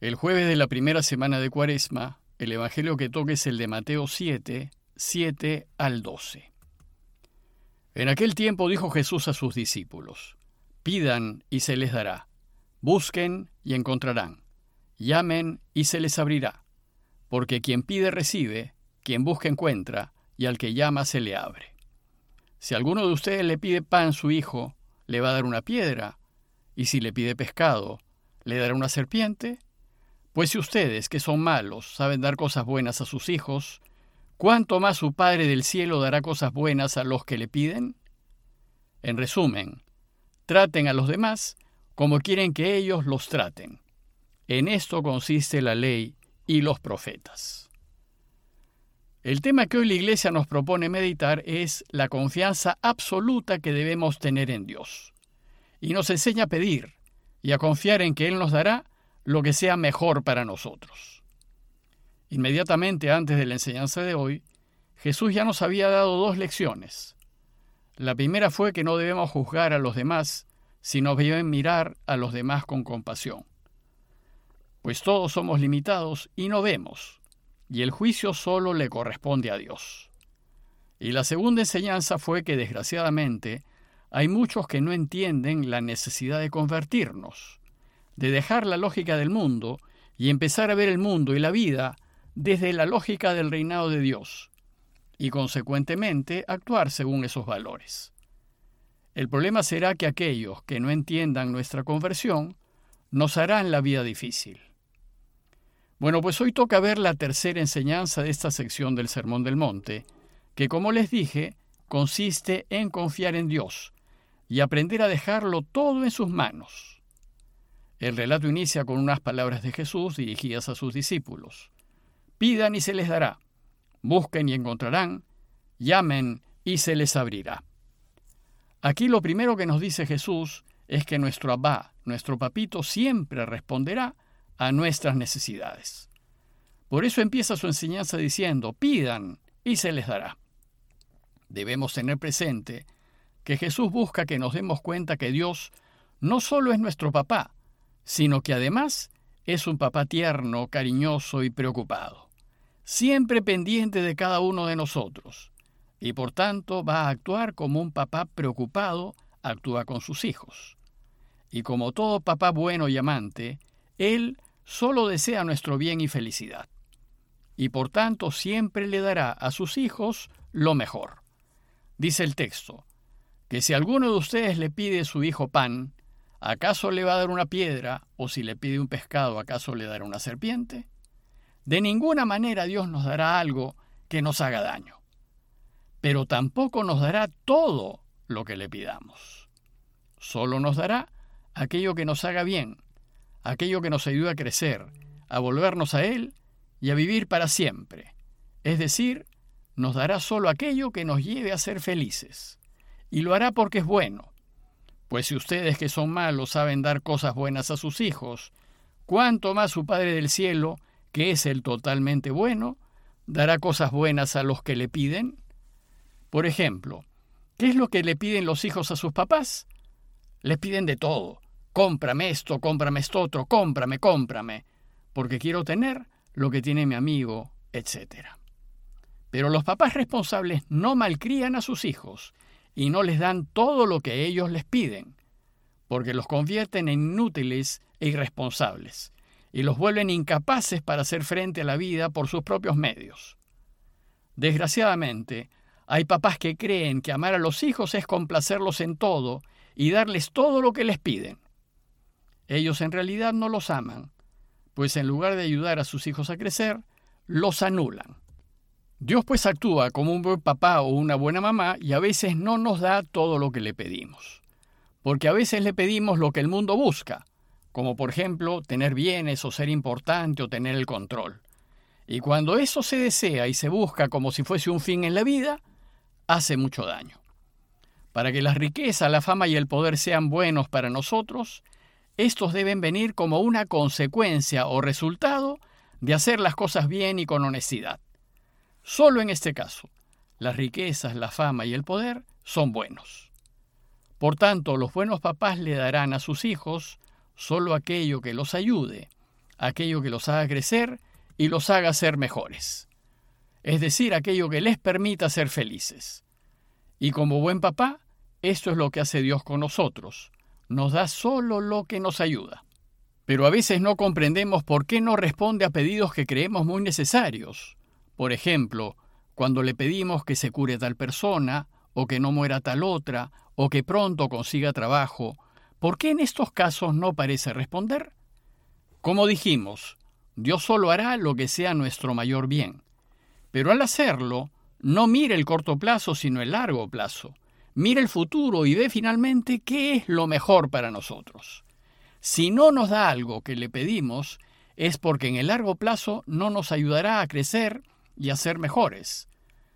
El jueves de la primera semana de Cuaresma, el Evangelio que toque es el de Mateo 7, 7 al 12. En aquel tiempo dijo Jesús a sus discípulos, Pidan y se les dará, busquen y encontrarán, llamen y se les abrirá, porque quien pide recibe, quien busca encuentra, y al que llama se le abre. Si alguno de ustedes le pide pan a su hijo, le va a dar una piedra, y si le pide pescado, le dará una serpiente. Pues si ustedes, que son malos, saben dar cosas buenas a sus hijos, ¿cuánto más su Padre del cielo dará cosas buenas a los que le piden? En resumen, traten a los demás como quieren que ellos los traten. En esto consiste la ley y los profetas. El tema que hoy la Iglesia nos propone meditar es la confianza absoluta que debemos tener en Dios. Y nos enseña a pedir y a confiar en que Él nos dará lo que sea mejor para nosotros. Inmediatamente antes de la enseñanza de hoy, Jesús ya nos había dado dos lecciones. La primera fue que no debemos juzgar a los demás, sino deben mirar a los demás con compasión. Pues todos somos limitados y no vemos, y el juicio solo le corresponde a Dios. Y la segunda enseñanza fue que desgraciadamente hay muchos que no entienden la necesidad de convertirnos de dejar la lógica del mundo y empezar a ver el mundo y la vida desde la lógica del reinado de Dios, y consecuentemente actuar según esos valores. El problema será que aquellos que no entiendan nuestra conversión nos harán la vida difícil. Bueno, pues hoy toca ver la tercera enseñanza de esta sección del Sermón del Monte, que como les dije, consiste en confiar en Dios y aprender a dejarlo todo en sus manos. El relato inicia con unas palabras de Jesús dirigidas a sus discípulos. Pidan y se les dará, busquen y encontrarán, llamen y se les abrirá. Aquí lo primero que nos dice Jesús es que nuestro Abba, nuestro papito, siempre responderá a nuestras necesidades. Por eso empieza su enseñanza diciendo, pidan y se les dará. Debemos tener presente que Jesús busca que nos demos cuenta que Dios no solo es nuestro papá, sino que además es un papá tierno, cariñoso y preocupado, siempre pendiente de cada uno de nosotros, y por tanto va a actuar como un papá preocupado actúa con sus hijos. Y como todo papá bueno y amante, Él solo desea nuestro bien y felicidad, y por tanto siempre le dará a sus hijos lo mejor. Dice el texto, que si alguno de ustedes le pide a su hijo pan, ¿acaso le va a dar una piedra? ¿O si le pide un pescado, ¿acaso le dará una serpiente? De ninguna manera Dios nos dará algo que nos haga daño. Pero tampoco nos dará todo lo que le pidamos. Solo nos dará aquello que nos haga bien, aquello que nos ayude a crecer, a volvernos a Él y a vivir para siempre. Es decir, nos dará solo aquello que nos lleve a ser felices. Y lo hará porque es bueno, pues si ustedes que son malos saben dar cosas buenas a sus hijos, ¿cuánto más su Padre del Cielo, que es el totalmente bueno, dará cosas buenas a los que le piden? Por ejemplo, ¿qué es lo que le piden los hijos a sus papás? Les piden de todo. Cómprame esto, cómprame esto otro, cómprame, cómprame, porque quiero tener lo que tiene mi amigo, etc. Pero los papás responsables no malcrían a sus hijos y no les dan todo lo que ellos les piden, porque los convierten en inútiles e irresponsables, y los vuelven incapaces para hacer frente a la vida por sus propios medios. Desgraciadamente, hay papás que creen que amar a los hijos es complacerlos en todo y darles todo lo que les piden. Ellos en realidad no los aman, pues en lugar de ayudar a sus hijos a crecer, los anulan. Dios pues actúa como un buen papá o una buena mamá y a veces no nos da todo lo que le pedimos. Porque a veces le pedimos lo que el mundo busca, como por ejemplo tener bienes o ser importante o tener el control. Y cuando eso se desea y se busca como si fuese un fin en la vida, hace mucho daño. Para que las riquezas, la fama y el poder sean buenos para nosotros, estos deben venir como una consecuencia o resultado de hacer las cosas bien y con honestidad. Solo en este caso, las riquezas, la fama y el poder son buenos. Por tanto, los buenos papás le darán a sus hijos solo aquello que los ayude aquello que los haga crecer y los haga ser mejores. Es decir, aquello que les permita ser felices. Y como buen papá, esto es lo que hace Dios con nosotros. Nos da solo lo que nos ayuda. Pero a veces no comprendemos por qué no responde a pedidos que creemos muy necesarios. Por ejemplo, cuando le pedimos que se cure tal persona, o que no muera tal otra, o que pronto consiga trabajo, ¿por qué en estos casos no parece responder? Como dijimos, Dios solo hará lo que sea nuestro mayor bien. Pero al hacerlo, no mire el corto plazo, sino el largo plazo. Mire el futuro y ve finalmente qué es lo mejor para nosotros. Si no nos da algo que le pedimos, es porque en el largo plazo no nos ayudará a crecer y a ser mejores.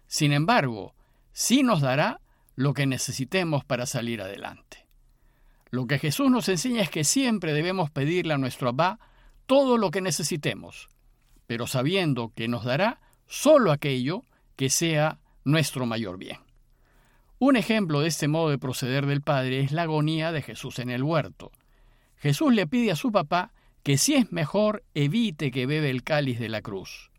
Sin embargo, sí nos dará lo que necesitemos para salir adelante. Lo que Jesús nos enseña es que siempre debemos pedirle a nuestro Abba todo lo que necesitemos, pero sabiendo que nos dará solo aquello que sea nuestro mayor bien. Un ejemplo de este modo de proceder del Padre es la agonía de Jesús en el huerto. Jesús le pide a su papá que si es mejor evite que bebe el cáliz de la cruz.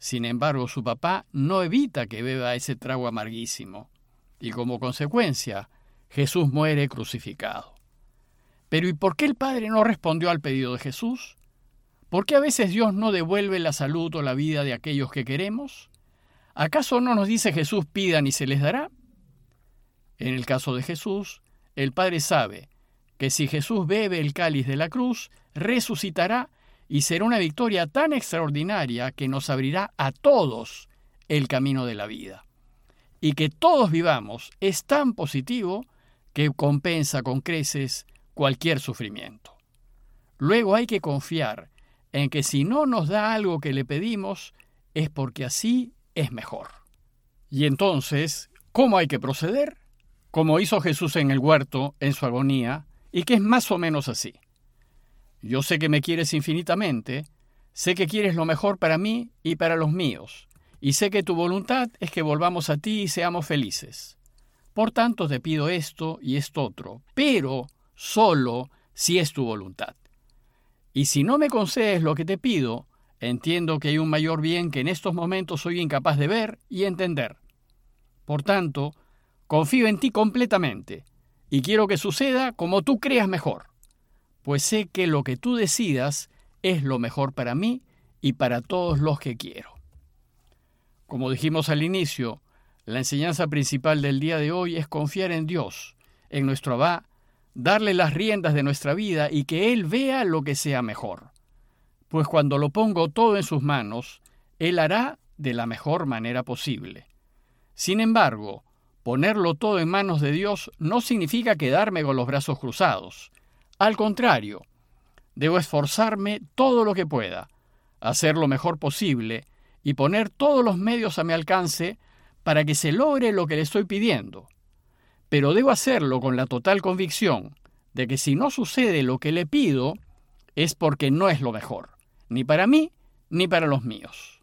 Sin embargo, su papá no evita que beba ese trago amarguísimo, y como consecuencia, Jesús muere crucificado. Pero ¿y por qué el Padre no respondió al pedido de Jesús? ¿Por qué a veces Dios no devuelve la salud o la vida de aquellos que queremos? ¿Acaso no nos dice Jesús pidan y se les dará? En el caso de Jesús, el Padre sabe que si Jesús bebe el cáliz de la cruz, resucitará y será una victoria tan extraordinaria que nos abrirá a todos el camino de la vida. Y que todos vivamos es tan positivo que compensa con creces cualquier sufrimiento. Luego hay que confiar en que si no nos da algo que le pedimos, es porque así es mejor. Y entonces, ¿cómo hay que proceder? Como hizo Jesús en el huerto, en su agonía, y que es más o menos así. Yo sé que me quieres infinitamente, sé que quieres lo mejor para mí y para los míos, y sé que tu voluntad es que volvamos a ti y seamos felices. Por tanto te pido esto y esto otro, pero solo si es tu voluntad. Y si no me concedes lo que te pido, entiendo que hay un mayor bien que en estos momentos soy incapaz de ver y entender. Por tanto, confío en ti completamente, y quiero que suceda como tú creas mejor, pues sé que lo que tú decidas es lo mejor para mí y para todos los que quiero. Como dijimos al inicio, la enseñanza principal del día de hoy es confiar en Dios, en nuestro Abba, darle las riendas de nuestra vida y que Él vea lo que sea mejor. Pues cuando lo pongo todo en sus manos, Él hará de la mejor manera posible. Sin embargo, Ponerlo todo en manos de Dios no significa quedarme con los brazos cruzados. Al contrario, debo esforzarme todo lo que pueda, hacer lo mejor posible y poner todos los medios a mi alcance para que se logre lo que le estoy pidiendo. Pero debo hacerlo con la total convicción de que si no sucede lo que le pido, es porque no es lo mejor, ni para mí ni para los míos.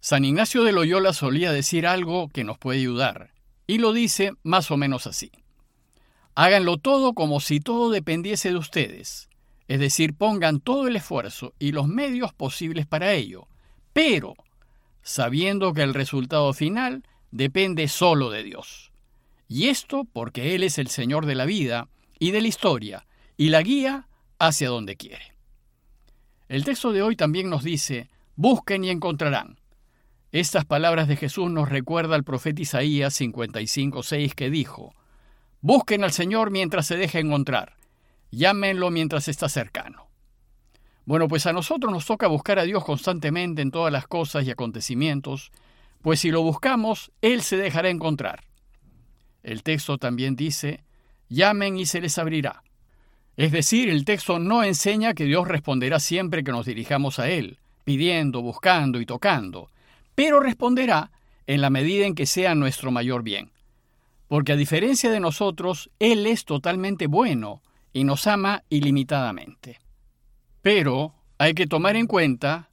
San Ignacio de Loyola solía decir algo que nos puede ayudar. Y lo dice más o menos así. Háganlo todo como si todo dependiese de ustedes, es decir, pongan todo el esfuerzo y los medios posibles para ello, pero sabiendo que el resultado final depende solo de Dios. Y esto porque Él es el Señor de la vida y de la historia, y la guía hacia donde quiere. El texto de hoy también nos dice, busquen y encontrarán, estas palabras de Jesús nos recuerda al profeta Isaías 55:6 que dijo: Busquen al Señor mientras se deje encontrar, llámenlo mientras está cercano. Bueno, pues a nosotros nos toca buscar a Dios constantemente en todas las cosas y acontecimientos, pues si lo buscamos, Él se dejará encontrar. El texto también dice, llamen y se les abrirá. Es decir, el texto no enseña que Dios responderá siempre que nos dirijamos a Él, pidiendo, buscando y tocando, pero responderá en la medida en que sea nuestro mayor bien. Porque a diferencia de nosotros, Él es totalmente bueno y nos ama ilimitadamente. Pero hay que tomar en cuenta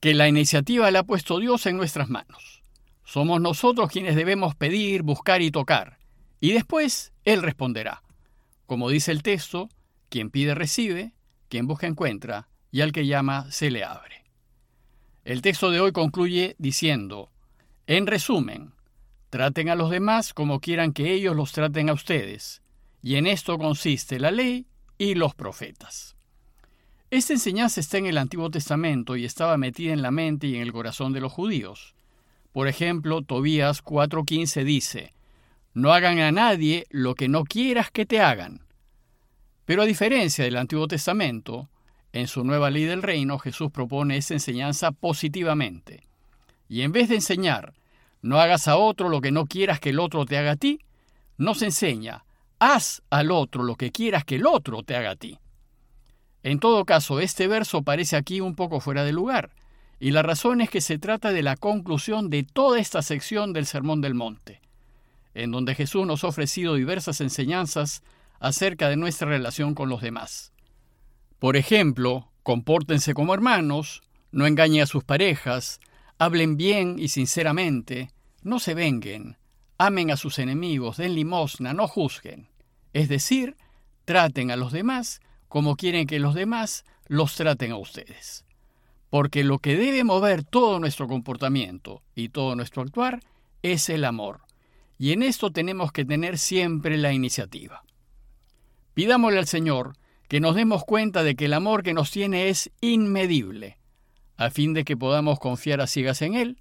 que la iniciativa la ha puesto Dios en nuestras manos. Somos nosotros quienes debemos pedir, buscar y tocar, y después Él responderá. Como dice el texto, quien pide recibe, quien busca encuentra, y al que llama se le abre. El texto de hoy concluye diciendo, en resumen, traten a los demás como quieran que ellos los traten a ustedes, y en esto consiste la ley y los profetas. Esta enseñanza está en el Antiguo Testamento y estaba metida en la mente y en el corazón de los judíos. Por ejemplo, Tobías 4:15 dice, No hagan a nadie lo que no quieras que te hagan. Pero a diferencia del Antiguo Testamento, en su nueva ley del reino Jesús propone esa enseñanza positivamente. Y en vez de enseñar, no hagas a otro lo que no quieras que el otro te haga a ti, nos enseña, haz al otro lo que quieras que el otro te haga a ti. En todo caso, este verso parece aquí un poco fuera de lugar, y la razón es que se trata de la conclusión de toda esta sección del Sermón del Monte, en donde Jesús nos ha ofrecido diversas enseñanzas acerca de nuestra relación con los demás. Por ejemplo, compórtense como hermanos, no engañen a sus parejas, hablen bien y sinceramente, no se venguen, amen a sus enemigos, den limosna, no juzguen. Es decir, traten a los demás como quieren que los demás los traten a ustedes. Porque lo que debe mover todo nuestro comportamiento y todo nuestro actuar es el amor. Y en esto tenemos que tener siempre la iniciativa. Pidámosle al Señor que nos demos cuenta de que el amor que nos tiene es inmedible, a fin de que podamos confiar a ciegas en Él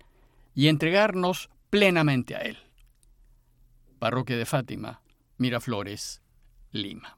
y entregarnos plenamente a Él. Parroquia de Fátima, Miraflores, Lima.